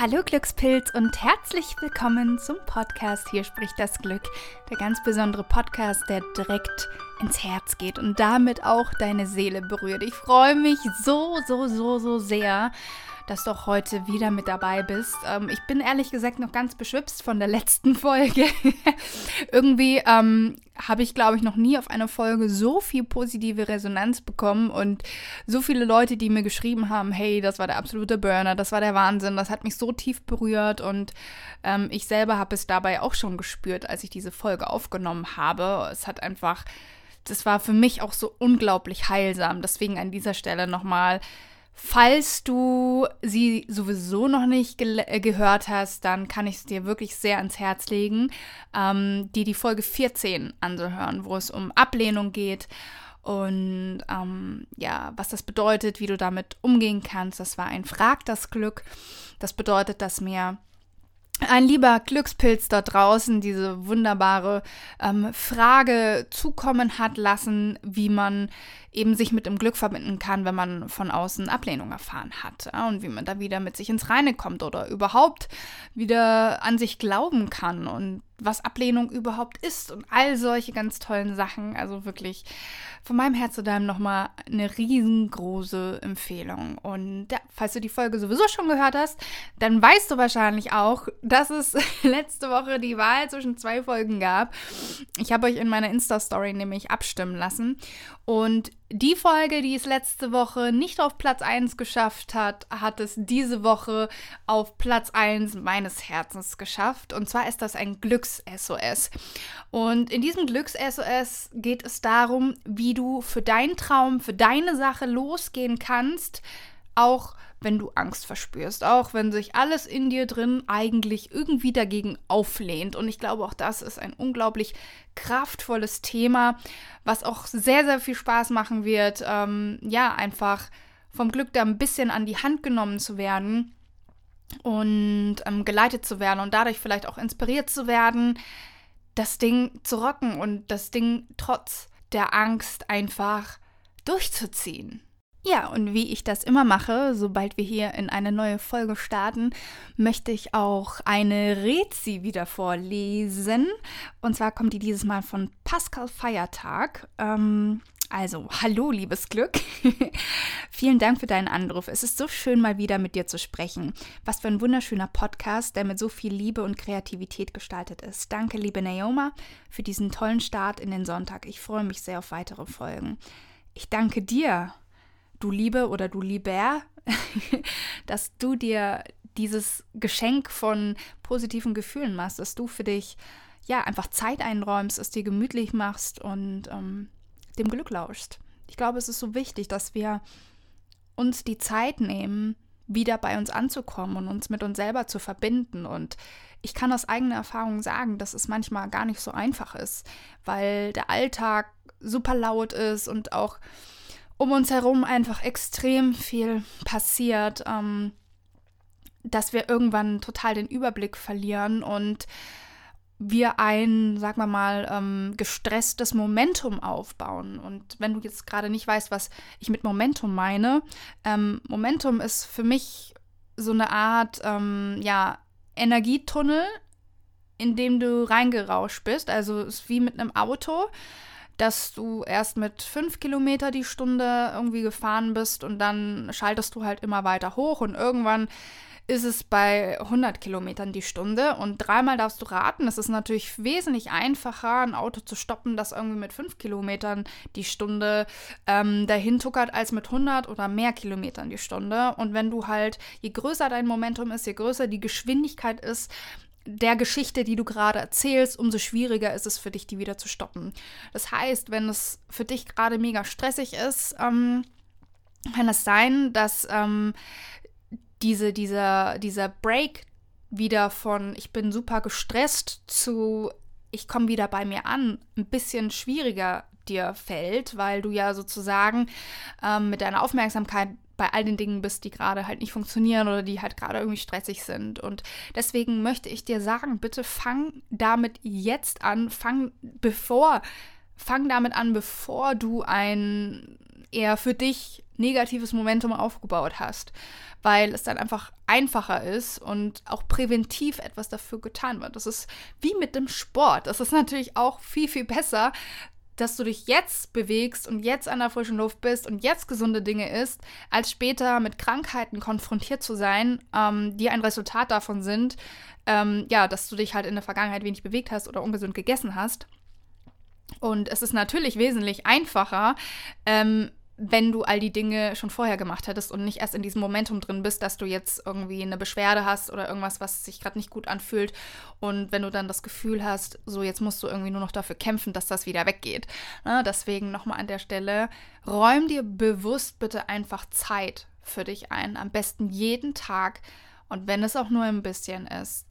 Hallo Glückspilz und herzlich willkommen zum Podcast Hier spricht das Glück, der ganz besondere Podcast, der direkt ins Herz geht und damit auch deine Seele berührt. Ich freue mich so, so, so, so sehr dass du auch heute wieder mit dabei bist. Ähm, ich bin ehrlich gesagt noch ganz beschwipst von der letzten Folge. Irgendwie ähm, habe ich, glaube ich, noch nie auf eine Folge so viel positive Resonanz bekommen und so viele Leute, die mir geschrieben haben, hey, das war der absolute Burner, das war der Wahnsinn, das hat mich so tief berührt und ähm, ich selber habe es dabei auch schon gespürt, als ich diese Folge aufgenommen habe. Es hat einfach, das war für mich auch so unglaublich heilsam. Deswegen an dieser Stelle nochmal Falls du sie sowieso noch nicht ge äh, gehört hast, dann kann ich es dir wirklich sehr ans Herz legen, ähm, die die Folge 14 anzuhören, wo es um Ablehnung geht und ähm, ja, was das bedeutet, wie du damit umgehen kannst. Das war ein Frag das Glück. Das bedeutet, dass mir ein lieber Glückspilz da draußen diese wunderbare ähm, Frage zukommen hat lassen, wie man eben sich mit dem Glück verbinden kann, wenn man von außen Ablehnung erfahren hat ja, und wie man da wieder mit sich ins Reine kommt oder überhaupt wieder an sich glauben kann. Und was Ablehnung überhaupt ist und all solche ganz tollen Sachen. Also wirklich von meinem Herz zu deinem nochmal eine riesengroße Empfehlung. Und ja, falls du die Folge sowieso schon gehört hast, dann weißt du wahrscheinlich auch, dass es letzte Woche die Wahl zwischen zwei Folgen gab. Ich habe euch in meiner Insta-Story nämlich abstimmen lassen. Und die Folge, die es letzte Woche nicht auf Platz 1 geschafft hat, hat es diese Woche auf Platz 1 meines Herzens geschafft. Und zwar ist das ein Glücks-SOS. Und in diesem Glücks-SOS geht es darum, wie du für deinen Traum, für deine Sache losgehen kannst, auch wenn du Angst verspürst, auch wenn sich alles in dir drin eigentlich irgendwie dagegen auflehnt. Und ich glaube, auch das ist ein unglaublich kraftvolles Thema, was auch sehr, sehr viel Spaß machen wird. Ähm, ja, einfach vom Glück da ein bisschen an die Hand genommen zu werden und ähm, geleitet zu werden und dadurch vielleicht auch inspiriert zu werden, das Ding zu rocken und das Ding trotz der Angst einfach durchzuziehen. Ja, und wie ich das immer mache, sobald wir hier in eine neue Folge starten, möchte ich auch eine Rezi wieder vorlesen. Und zwar kommt die dieses Mal von Pascal Feiertag. Ähm, also, hallo, liebes Glück. Vielen Dank für deinen Anruf. Es ist so schön, mal wieder mit dir zu sprechen. Was für ein wunderschöner Podcast, der mit so viel Liebe und Kreativität gestaltet ist. Danke, liebe Naoma, für diesen tollen Start in den Sonntag. Ich freue mich sehr auf weitere Folgen. Ich danke dir du Liebe oder du Lieber, dass du dir dieses Geschenk von positiven Gefühlen machst, dass du für dich ja einfach Zeit einräumst, es dir gemütlich machst und ähm, dem Glück lauschst. Ich glaube, es ist so wichtig, dass wir uns die Zeit nehmen, wieder bei uns anzukommen und uns mit uns selber zu verbinden. Und ich kann aus eigener Erfahrung sagen, dass es manchmal gar nicht so einfach ist, weil der Alltag super laut ist und auch um uns herum einfach extrem viel passiert, ähm, dass wir irgendwann total den Überblick verlieren und wir ein, sagen wir mal, ähm, gestresstes Momentum aufbauen. Und wenn du jetzt gerade nicht weißt, was ich mit Momentum meine, ähm, Momentum ist für mich so eine Art, ähm, ja, Energietunnel, in dem du reingerauscht bist. Also es ist wie mit einem Auto dass du erst mit 5 Kilometer die Stunde irgendwie gefahren bist und dann schaltest du halt immer weiter hoch und irgendwann ist es bei 100 Kilometern die Stunde und dreimal darfst du raten. Es ist natürlich wesentlich einfacher, ein Auto zu stoppen, das irgendwie mit 5 Kilometern die Stunde ähm, dahin tuckert, als mit 100 oder mehr Kilometern die Stunde. Und wenn du halt, je größer dein Momentum ist, je größer die Geschwindigkeit ist, der Geschichte, die du gerade erzählst, umso schwieriger ist es für dich, die wieder zu stoppen. Das heißt, wenn es für dich gerade mega stressig ist, ähm, kann es sein, dass ähm, diese, dieser, dieser Break wieder von ich bin super gestresst zu ich komme wieder bei mir an, ein bisschen schwieriger dir fällt, weil du ja sozusagen ähm, mit deiner Aufmerksamkeit bei all den Dingen bist, die gerade halt nicht funktionieren oder die halt gerade irgendwie stressig sind. Und deswegen möchte ich dir sagen, bitte fang damit jetzt an, fang bevor, fang damit an, bevor du ein eher für dich negatives Momentum aufgebaut hast, weil es dann einfach einfacher ist und auch präventiv etwas dafür getan wird. Das ist wie mit dem Sport. Das ist natürlich auch viel, viel besser, dass du dich jetzt bewegst und jetzt an der frischen Luft bist und jetzt gesunde Dinge isst, als später mit Krankheiten konfrontiert zu sein, ähm, die ein Resultat davon sind, ähm, ja, dass du dich halt in der Vergangenheit wenig bewegt hast oder ungesund gegessen hast. Und es ist natürlich wesentlich einfacher, ähm, wenn du all die Dinge schon vorher gemacht hättest und nicht erst in diesem Momentum drin bist, dass du jetzt irgendwie eine Beschwerde hast oder irgendwas, was sich gerade nicht gut anfühlt. Und wenn du dann das Gefühl hast, so jetzt musst du irgendwie nur noch dafür kämpfen, dass das wieder weggeht. Ne? Deswegen nochmal an der Stelle, räum dir bewusst bitte einfach Zeit für dich ein. Am besten jeden Tag. Und wenn es auch nur ein bisschen ist,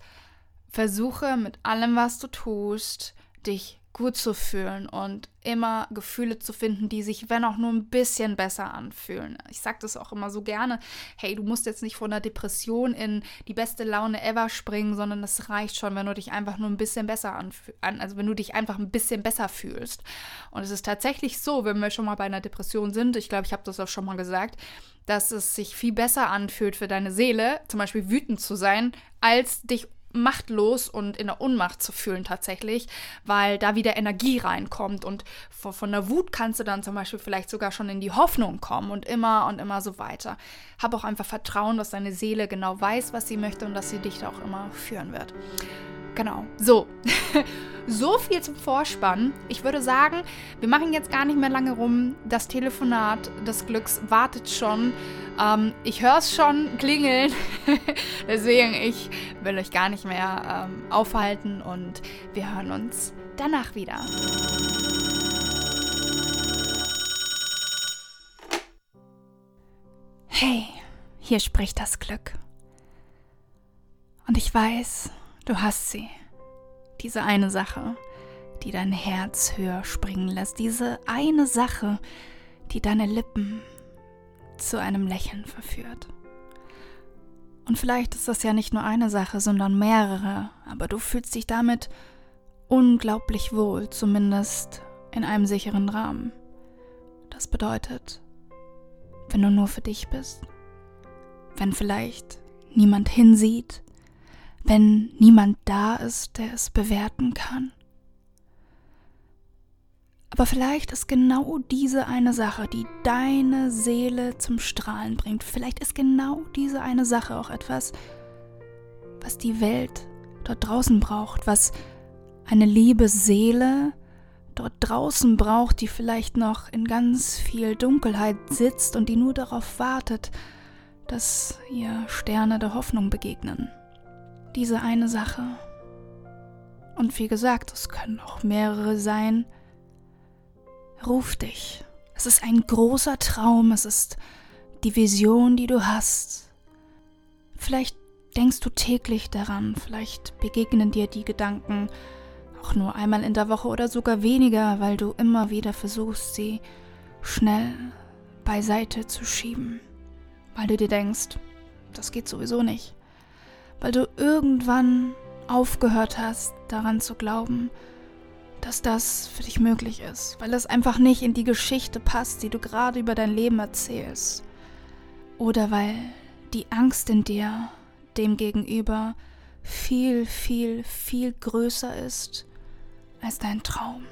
versuche mit allem, was du tust, dich gut zu fühlen und immer Gefühle zu finden, die sich, wenn auch nur ein bisschen besser anfühlen. Ich sage das auch immer so gerne, hey, du musst jetzt nicht von der Depression in die beste Laune ever springen, sondern es reicht schon, wenn du dich einfach nur ein bisschen besser anfühlst, also wenn du dich einfach ein bisschen besser fühlst. Und es ist tatsächlich so, wenn wir schon mal bei einer Depression sind, ich glaube, ich habe das auch schon mal gesagt, dass es sich viel besser anfühlt für deine Seele, zum Beispiel wütend zu sein, als dich machtlos und in der Unmacht zu fühlen tatsächlich, weil da wieder Energie reinkommt und von, der Wut kannst du dann zum Beispiel vielleicht sogar schon in die Hoffnung kommen und immer und immer so weiter. Hab auch einfach Vertrauen, dass deine Seele genau weiß, was sie möchte und dass sie dich da auch immer führen wird. Genau. So. so viel zum Vorspann. Ich würde sagen, wir machen jetzt gar nicht mehr lange rum. Das Telefonat des Glücks wartet schon. Ähm, ich höre es schon klingeln. Deswegen, ich will euch gar nicht mehr ähm, aufhalten und wir hören uns danach wieder. Hey, hier spricht das Glück. Und ich weiß, du hast sie. Diese eine Sache, die dein Herz höher springen lässt. Diese eine Sache, die deine Lippen zu einem Lächeln verführt. Und vielleicht ist das ja nicht nur eine Sache, sondern mehrere, aber du fühlst dich damit unglaublich wohl, zumindest in einem sicheren Rahmen. Das bedeutet, wenn du nur für dich bist, wenn vielleicht niemand hinsieht, wenn niemand da ist, der es bewerten kann, aber vielleicht ist genau diese eine Sache, die deine Seele zum Strahlen bringt. Vielleicht ist genau diese eine Sache auch etwas, was die Welt dort draußen braucht, was eine liebe Seele dort draußen braucht, die vielleicht noch in ganz viel Dunkelheit sitzt und die nur darauf wartet, dass ihr Sterne der Hoffnung begegnen. Diese eine Sache. Und wie gesagt, es können auch mehrere sein, Ruf dich. Es ist ein großer Traum, es ist die Vision, die du hast. Vielleicht denkst du täglich daran, vielleicht begegnen dir die Gedanken auch nur einmal in der Woche oder sogar weniger, weil du immer wieder versuchst, sie schnell beiseite zu schieben, weil du dir denkst, das geht sowieso nicht, weil du irgendwann aufgehört hast daran zu glauben, dass das für dich möglich ist, weil es einfach nicht in die Geschichte passt, die du gerade über dein Leben erzählst. Oder weil die Angst in dir demgegenüber viel, viel, viel größer ist als dein Traum.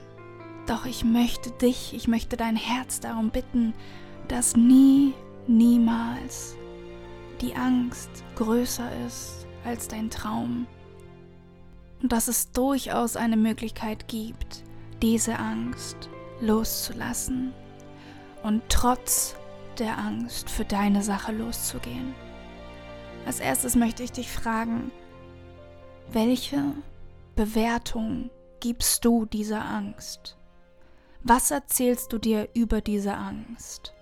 Doch ich möchte dich, ich möchte dein Herz darum bitten, dass nie, niemals die Angst größer ist als dein Traum und dass es durchaus eine Möglichkeit gibt, diese Angst loszulassen und trotz der Angst für deine Sache loszugehen. Als erstes möchte ich dich fragen, welche Bewertung gibst du dieser Angst? Was erzählst du dir über diese Angst?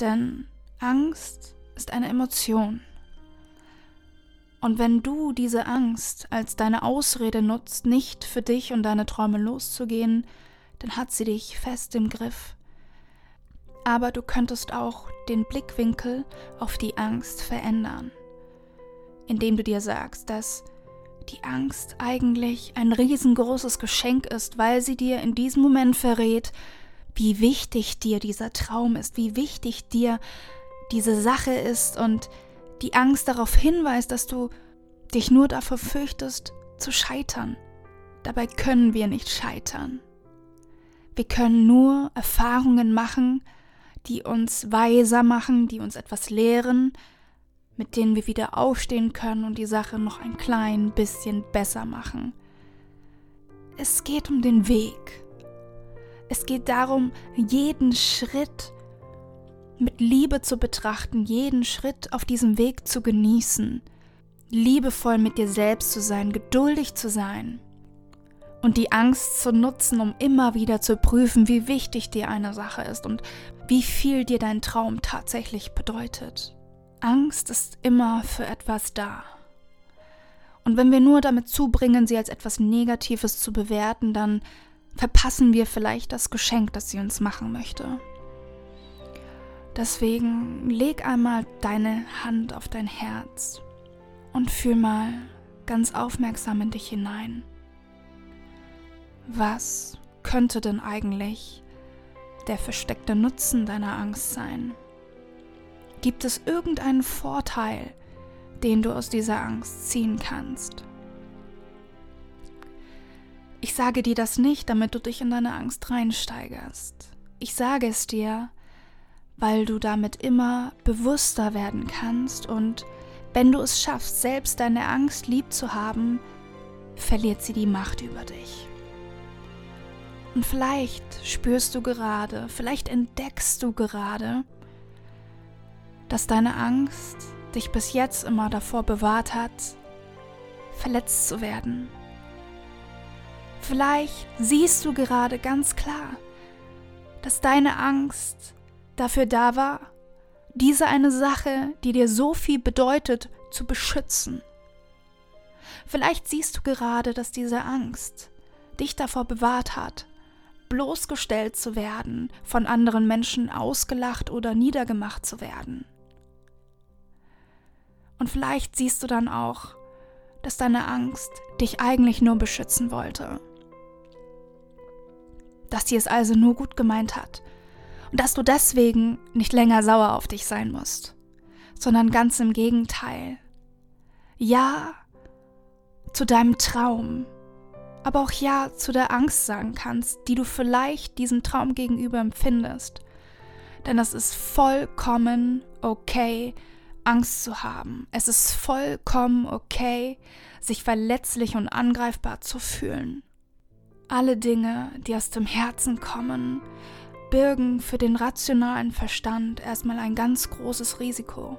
Denn Angst ist eine Emotion. Und wenn du diese Angst als deine Ausrede nutzt, nicht für dich und deine Träume loszugehen, dann hat sie dich fest im Griff. Aber du könntest auch den Blickwinkel auf die Angst verändern, indem du dir sagst, dass die Angst eigentlich ein riesengroßes Geschenk ist, weil sie dir in diesem Moment verrät, wie wichtig dir dieser Traum ist, wie wichtig dir diese Sache ist und die Angst darauf hinweist, dass du dich nur davor fürchtest, zu scheitern. Dabei können wir nicht scheitern. Wir können nur Erfahrungen machen, die uns weiser machen, die uns etwas lehren, mit denen wir wieder aufstehen können und die Sache noch ein klein bisschen besser machen. Es geht um den Weg. Es geht darum, jeden Schritt mit Liebe zu betrachten, jeden Schritt auf diesem Weg zu genießen, liebevoll mit dir selbst zu sein, geduldig zu sein und die Angst zu nutzen, um immer wieder zu prüfen, wie wichtig dir eine Sache ist und wie viel dir dein Traum tatsächlich bedeutet. Angst ist immer für etwas da. Und wenn wir nur damit zubringen, sie als etwas Negatives zu bewerten, dann verpassen wir vielleicht das Geschenk, das sie uns machen möchte. Deswegen leg einmal deine Hand auf dein Herz und fühl mal ganz aufmerksam in dich hinein. Was könnte denn eigentlich der versteckte Nutzen deiner Angst sein? Gibt es irgendeinen Vorteil, den du aus dieser Angst ziehen kannst? Ich sage dir das nicht, damit du dich in deine Angst reinsteigerst. Ich sage es dir, weil du damit immer bewusster werden kannst und wenn du es schaffst, selbst deine Angst lieb zu haben, verliert sie die Macht über dich. Und vielleicht spürst du gerade, vielleicht entdeckst du gerade, dass deine Angst dich bis jetzt immer davor bewahrt hat, verletzt zu werden. Vielleicht siehst du gerade ganz klar, dass deine Angst dafür da war, diese eine Sache, die dir so viel bedeutet, zu beschützen. Vielleicht siehst du gerade, dass diese Angst dich davor bewahrt hat, bloßgestellt zu werden, von anderen Menschen ausgelacht oder niedergemacht zu werden. Und vielleicht siehst du dann auch, dass deine Angst dich eigentlich nur beschützen wollte. Dass sie es also nur gut gemeint hat dass du deswegen nicht länger sauer auf dich sein musst, sondern ganz im Gegenteil. Ja zu deinem Traum, aber auch Ja zu der Angst sagen kannst, die du vielleicht diesem Traum gegenüber empfindest. Denn es ist vollkommen okay, Angst zu haben. Es ist vollkommen okay, sich verletzlich und angreifbar zu fühlen. Alle Dinge, die aus dem Herzen kommen, birgen für den rationalen Verstand erstmal ein ganz großes Risiko.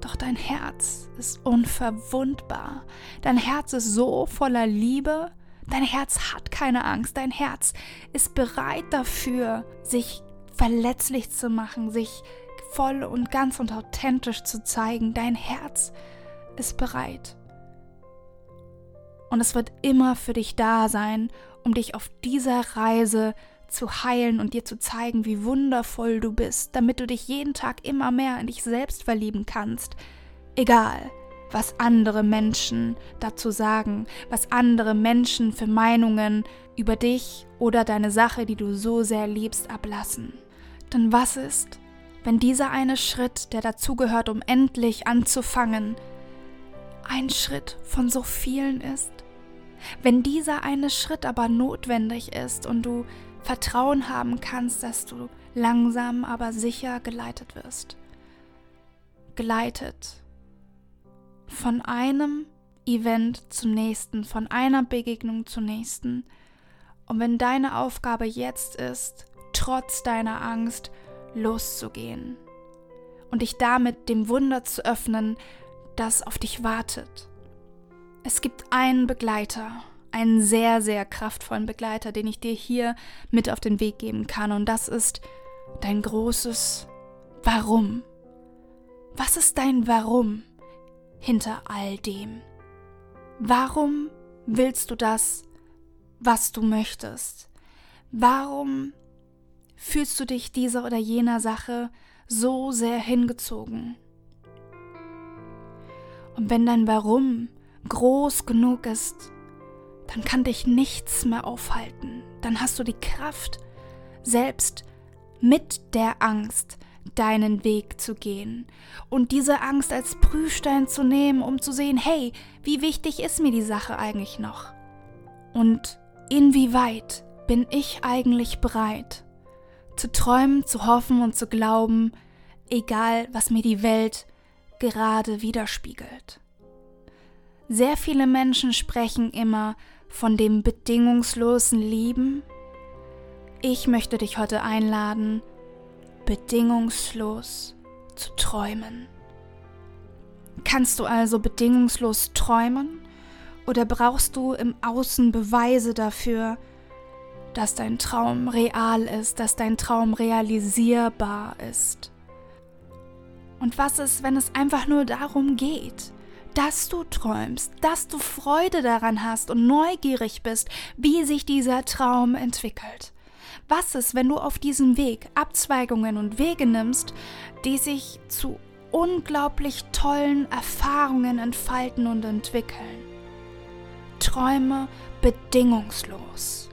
Doch dein Herz ist unverwundbar. Dein Herz ist so voller Liebe. Dein Herz hat keine Angst. Dein Herz ist bereit dafür, sich verletzlich zu machen, sich voll und ganz und authentisch zu zeigen. Dein Herz ist bereit. Und es wird immer für dich da sein, um dich auf dieser Reise zu heilen und dir zu zeigen, wie wundervoll du bist, damit du dich jeden Tag immer mehr in dich selbst verlieben kannst. Egal, was andere Menschen dazu sagen, was andere Menschen für Meinungen über dich oder deine Sache, die du so sehr liebst, ablassen. Denn was ist, wenn dieser eine Schritt, der dazugehört, um endlich anzufangen, ein Schritt von so vielen ist? Wenn dieser eine Schritt aber notwendig ist und du Vertrauen haben kannst, dass du langsam aber sicher geleitet wirst. Geleitet von einem Event zum nächsten, von einer Begegnung zur nächsten. Und wenn deine Aufgabe jetzt ist, trotz deiner Angst, loszugehen und dich damit dem Wunder zu öffnen, das auf dich wartet. Es gibt einen Begleiter, einen sehr, sehr kraftvollen Begleiter, den ich dir hier mit auf den Weg geben kann. Und das ist dein großes Warum. Was ist dein Warum? hinter all dem? Warum willst du das, was du möchtest? Warum fühlst du dich dieser oder jener Sache so sehr hingezogen? Und wenn dein Warum groß genug ist, dann kann dich nichts mehr aufhalten. Dann hast du die Kraft, selbst mit der Angst deinen Weg zu gehen und diese Angst als Prüfstein zu nehmen, um zu sehen, hey, wie wichtig ist mir die Sache eigentlich noch? Und inwieweit bin ich eigentlich bereit, zu träumen, zu hoffen und zu glauben, egal was mir die Welt gerade widerspiegelt. Sehr viele Menschen sprechen immer von dem bedingungslosen Lieben. Ich möchte dich heute einladen, bedingungslos zu träumen. Kannst du also bedingungslos träumen oder brauchst du im Außen Beweise dafür, dass dein Traum real ist, dass dein Traum realisierbar ist? Und was ist, wenn es einfach nur darum geht, dass du träumst, dass du Freude daran hast und neugierig bist, wie sich dieser Traum entwickelt? Was ist, wenn du auf diesem Weg Abzweigungen und Wege nimmst, die sich zu unglaublich tollen Erfahrungen entfalten und entwickeln? Träume bedingungslos.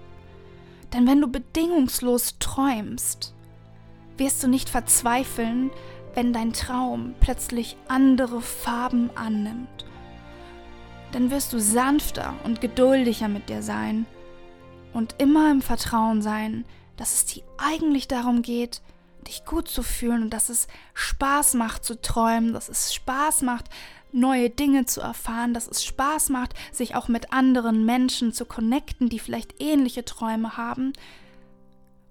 Denn wenn du bedingungslos träumst, wirst du nicht verzweifeln, wenn dein Traum plötzlich andere Farben annimmt. Dann wirst du sanfter und geduldiger mit dir sein und immer im Vertrauen sein, dass es dir eigentlich darum geht, dich gut zu fühlen und dass es Spaß macht zu träumen, dass es Spaß macht, neue Dinge zu erfahren, dass es Spaß macht, sich auch mit anderen Menschen zu connecten, die vielleicht ähnliche Träume haben.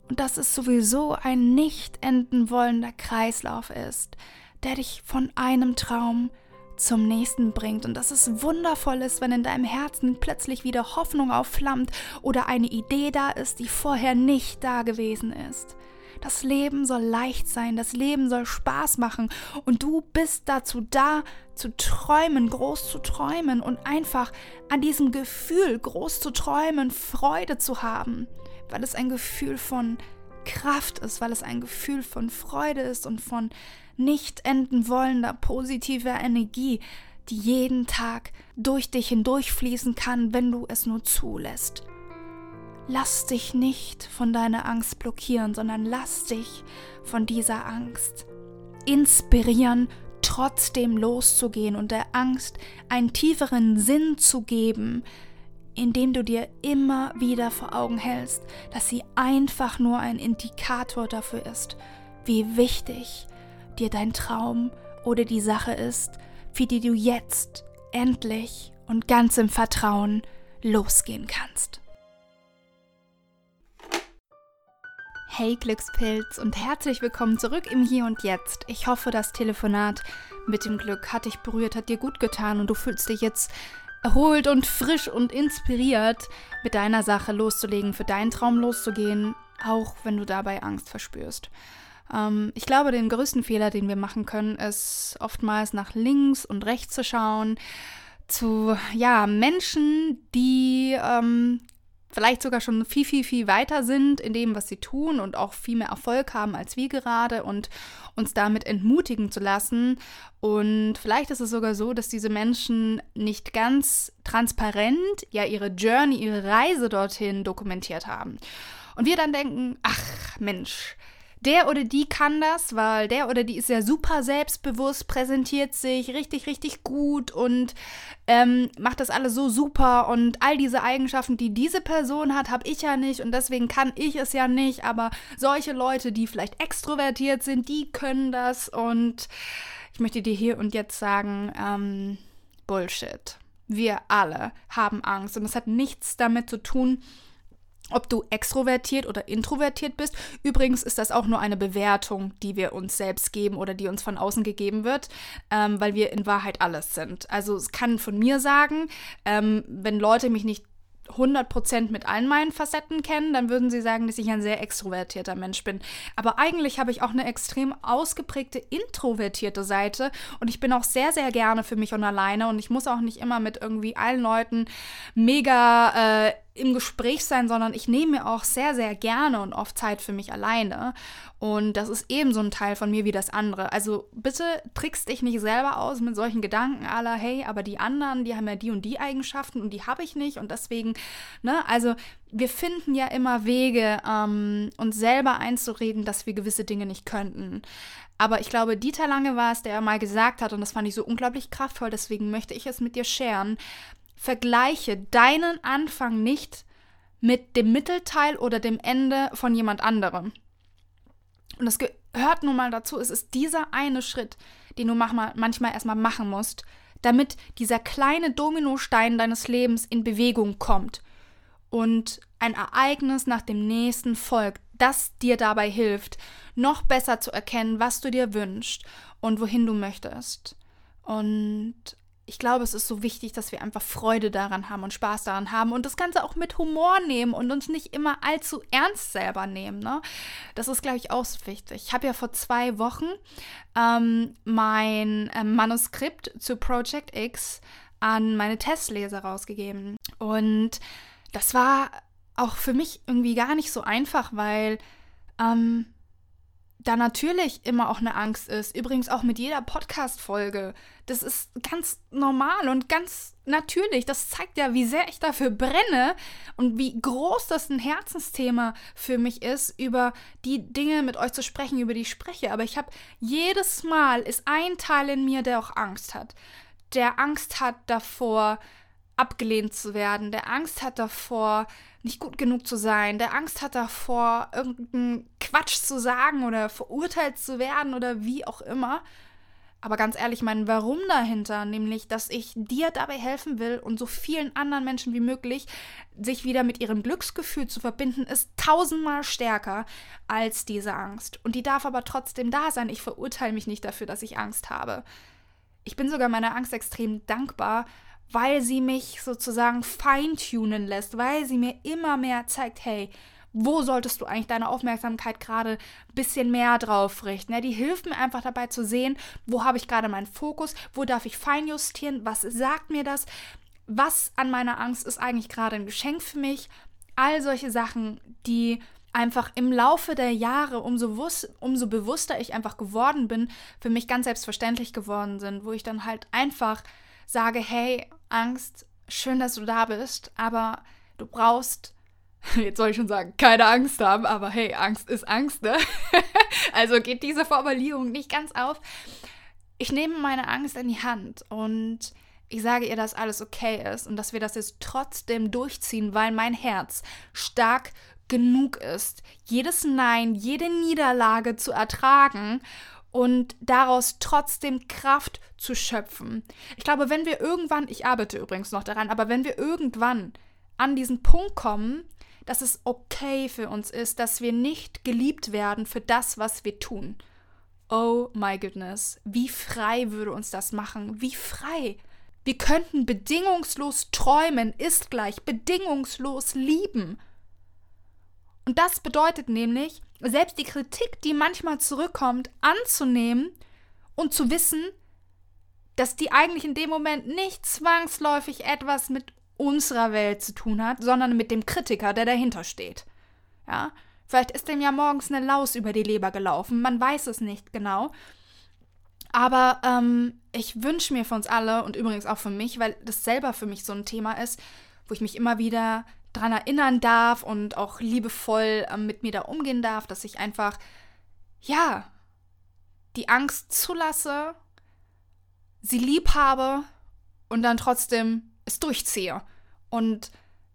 Und dass es sowieso ein nicht enden wollender Kreislauf ist, der dich von einem Traum zum nächsten bringt. Und dass es wundervoll ist, wenn in deinem Herzen plötzlich wieder Hoffnung aufflammt oder eine Idee da ist, die vorher nicht da gewesen ist. Das Leben soll leicht sein, das Leben soll Spaß machen. Und du bist dazu da, zu träumen, groß zu träumen und einfach an diesem Gefühl, groß zu träumen, Freude zu haben, weil es ein Gefühl von Kraft ist, weil es ein Gefühl von Freude ist und von nicht enden wollender positiver Energie, die jeden Tag durch dich hindurchfließen kann, wenn du es nur zulässt. Lass dich nicht von deiner Angst blockieren, sondern lass dich von dieser Angst inspirieren, trotzdem loszugehen und der Angst einen tieferen Sinn zu geben, indem du dir immer wieder vor Augen hältst, dass sie einfach nur ein Indikator dafür ist, wie wichtig dir dein Traum oder die Sache ist, für die du jetzt endlich und ganz im Vertrauen losgehen kannst. Hey Glückspilz und herzlich willkommen zurück im Hier und Jetzt. Ich hoffe, das Telefonat mit dem Glück hat dich berührt, hat dir gut getan und du fühlst dich jetzt erholt und frisch und inspiriert, mit deiner Sache loszulegen, für deinen Traum loszugehen, auch wenn du dabei Angst verspürst. Ähm, ich glaube, den größten Fehler, den wir machen können, ist oftmals nach links und rechts zu schauen, zu ja, Menschen, die ähm, vielleicht sogar schon viel, viel, viel weiter sind in dem, was sie tun und auch viel mehr Erfolg haben als wir gerade und uns damit entmutigen zu lassen. Und vielleicht ist es sogar so, dass diese Menschen nicht ganz transparent ja ihre Journey, ihre Reise dorthin dokumentiert haben. Und wir dann denken, ach Mensch, der oder die kann das, weil der oder die ist ja super selbstbewusst, präsentiert sich richtig, richtig gut und ähm, macht das alles so super und all diese Eigenschaften, die diese Person hat, habe ich ja nicht und deswegen kann ich es ja nicht, aber solche Leute, die vielleicht extrovertiert sind, die können das und ich möchte dir hier und jetzt sagen, ähm, Bullshit. Wir alle haben Angst und es hat nichts damit zu tun, ob du extrovertiert oder introvertiert bist. Übrigens ist das auch nur eine Bewertung, die wir uns selbst geben oder die uns von außen gegeben wird, ähm, weil wir in Wahrheit alles sind. Also es kann von mir sagen, ähm, wenn Leute mich nicht 100% mit allen meinen Facetten kennen, dann würden sie sagen, dass ich ein sehr extrovertierter Mensch bin. Aber eigentlich habe ich auch eine extrem ausgeprägte introvertierte Seite und ich bin auch sehr, sehr gerne für mich und alleine und ich muss auch nicht immer mit irgendwie allen Leuten mega äh, im Gespräch sein, sondern ich nehme mir auch sehr, sehr gerne und oft Zeit für mich alleine. Und das ist ebenso ein Teil von mir wie das andere. Also bitte trickst dich nicht selber aus mit solchen Gedanken aller, hey, aber die anderen, die haben ja die und die Eigenschaften und die habe ich nicht und deswegen, ne, also wir finden ja immer Wege, ähm, uns selber einzureden, dass wir gewisse Dinge nicht könnten. Aber ich glaube, Dieter Lange war es, der mal gesagt hat, und das fand ich so unglaublich kraftvoll, deswegen möchte ich es mit dir sharen, vergleiche deinen Anfang nicht mit dem Mittelteil oder dem Ende von jemand anderem. Und das gehört nun mal dazu. Es ist dieser eine Schritt, den du manchmal erstmal machen musst, damit dieser kleine Dominostein deines Lebens in Bewegung kommt und ein Ereignis nach dem nächsten folgt, das dir dabei hilft, noch besser zu erkennen, was du dir wünschst und wohin du möchtest. Und ich glaube, es ist so wichtig, dass wir einfach Freude daran haben und Spaß daran haben und das Ganze auch mit Humor nehmen und uns nicht immer allzu ernst selber nehmen. Ne? Das ist, glaube ich, auch so wichtig. Ich habe ja vor zwei Wochen ähm, mein äh, Manuskript zu Project X an meine Testleser rausgegeben. Und das war auch für mich irgendwie gar nicht so einfach, weil ähm, da natürlich immer auch eine Angst ist. Übrigens auch mit jeder Podcast-Folge. Das ist ganz normal und ganz natürlich. Das zeigt ja, wie sehr ich dafür brenne und wie groß das ein Herzensthema für mich ist, über die Dinge mit euch zu sprechen, über die ich spreche. Aber ich habe jedes Mal ist ein Teil in mir, der auch Angst hat. Der Angst hat davor, abgelehnt zu werden, der Angst hat davor, nicht gut genug zu sein, der Angst hat davor, irgendeinen Quatsch zu sagen oder verurteilt zu werden oder wie auch immer. Aber ganz ehrlich, mein Warum dahinter, nämlich, dass ich dir dabei helfen will und so vielen anderen Menschen wie möglich, sich wieder mit ihrem Glücksgefühl zu verbinden, ist tausendmal stärker als diese Angst. Und die darf aber trotzdem da sein. Ich verurteile mich nicht dafür, dass ich Angst habe. Ich bin sogar meiner Angst extrem dankbar, weil sie mich sozusagen feintunen lässt, weil sie mir immer mehr zeigt, hey, wo solltest du eigentlich deine Aufmerksamkeit gerade ein bisschen mehr drauf richten? Ja, die hilft mir einfach dabei zu sehen, wo habe ich gerade meinen Fokus, wo darf ich feinjustieren, was sagt mir das, was an meiner Angst ist eigentlich gerade ein Geschenk für mich. All solche Sachen, die einfach im Laufe der Jahre, umso, umso bewusster ich einfach geworden bin, für mich ganz selbstverständlich geworden sind, wo ich dann halt einfach sage, hey, Angst, schön, dass du da bist, aber du brauchst, jetzt soll ich schon sagen, keine Angst haben, aber hey, Angst ist Angst, ne? also geht diese Formulierung nicht ganz auf. Ich nehme meine Angst in die Hand und ich sage ihr, dass alles okay ist und dass wir das jetzt trotzdem durchziehen, weil mein Herz stark genug ist, jedes Nein, jede Niederlage zu ertragen und daraus trotzdem Kraft zu schöpfen. Ich glaube, wenn wir irgendwann, ich arbeite übrigens noch daran, aber wenn wir irgendwann an diesen Punkt kommen, dass es okay für uns ist, dass wir nicht geliebt werden für das, was wir tun. Oh my goodness, wie frei würde uns das machen? Wie frei! Wir könnten bedingungslos träumen, ist gleich bedingungslos lieben. Und das bedeutet nämlich, selbst die Kritik, die manchmal zurückkommt, anzunehmen und zu wissen, dass die eigentlich in dem Moment nicht zwangsläufig etwas mit unserer Welt zu tun hat, sondern mit dem Kritiker, der dahinter steht. Ja, vielleicht ist dem ja morgens eine Laus über die Leber gelaufen, man weiß es nicht genau. Aber ähm, ich wünsche mir für uns alle und übrigens auch für mich, weil das selber für mich so ein Thema ist, wo ich mich immer wieder daran erinnern darf und auch liebevoll ähm, mit mir da umgehen darf, dass ich einfach, ja, die Angst zulasse, sie lieb habe und dann trotzdem es durchziehe und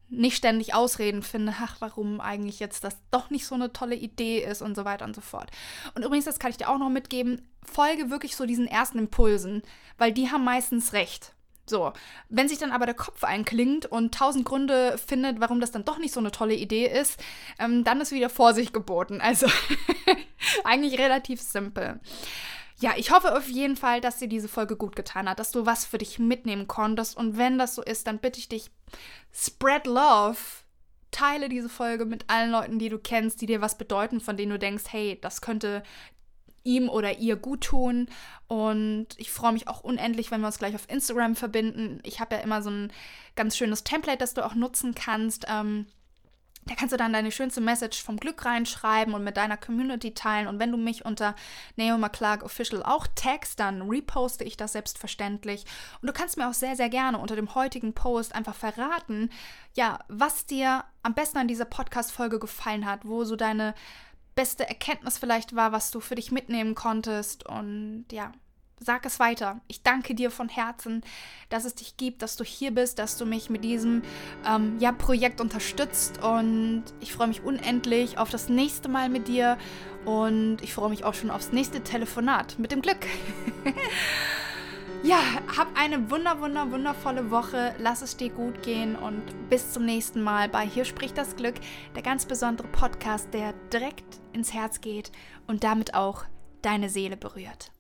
nicht ständig Ausreden finde, ach, warum eigentlich jetzt das doch nicht so eine tolle Idee ist und so weiter und so fort. Und übrigens, das kann ich dir auch noch mitgeben, folge wirklich so diesen ersten Impulsen, weil die haben meistens recht. So, wenn sich dann aber der Kopf einklingt und tausend Gründe findet, warum das dann doch nicht so eine tolle Idee ist, ähm, dann ist wieder Vorsicht geboten. Also eigentlich relativ simpel. Ja, ich hoffe auf jeden Fall, dass dir diese Folge gut getan hat, dass du was für dich mitnehmen konntest. Und wenn das so ist, dann bitte ich dich, spread love. Teile diese Folge mit allen Leuten, die du kennst, die dir was bedeuten, von denen du denkst, hey, das könnte ihm oder ihr gut tun. Und ich freue mich auch unendlich, wenn wir uns gleich auf Instagram verbinden. Ich habe ja immer so ein ganz schönes Template, das du auch nutzen kannst. Ähm, da kannst du dann deine schönste Message vom Glück reinschreiben und mit deiner Community teilen. Und wenn du mich unter Naomi Clark Official auch tagst, dann reposte ich das selbstverständlich. Und du kannst mir auch sehr, sehr gerne unter dem heutigen Post einfach verraten, ja, was dir am besten an dieser Podcast-Folge gefallen hat, wo so deine beste Erkenntnis vielleicht war, was du für dich mitnehmen konntest. Und ja, sag es weiter. Ich danke dir von Herzen, dass es dich gibt, dass du hier bist, dass du mich mit diesem ähm, ja, Projekt unterstützt. Und ich freue mich unendlich auf das nächste Mal mit dir. Und ich freue mich auch schon aufs nächste Telefonat mit dem Glück. ja, hab eine wunder, wunder, wundervolle Woche. Lass es dir gut gehen und bis zum nächsten Mal bei Hier spricht das Glück, der ganz besondere Podcast, der direkt ins Herz geht und damit auch deine Seele berührt.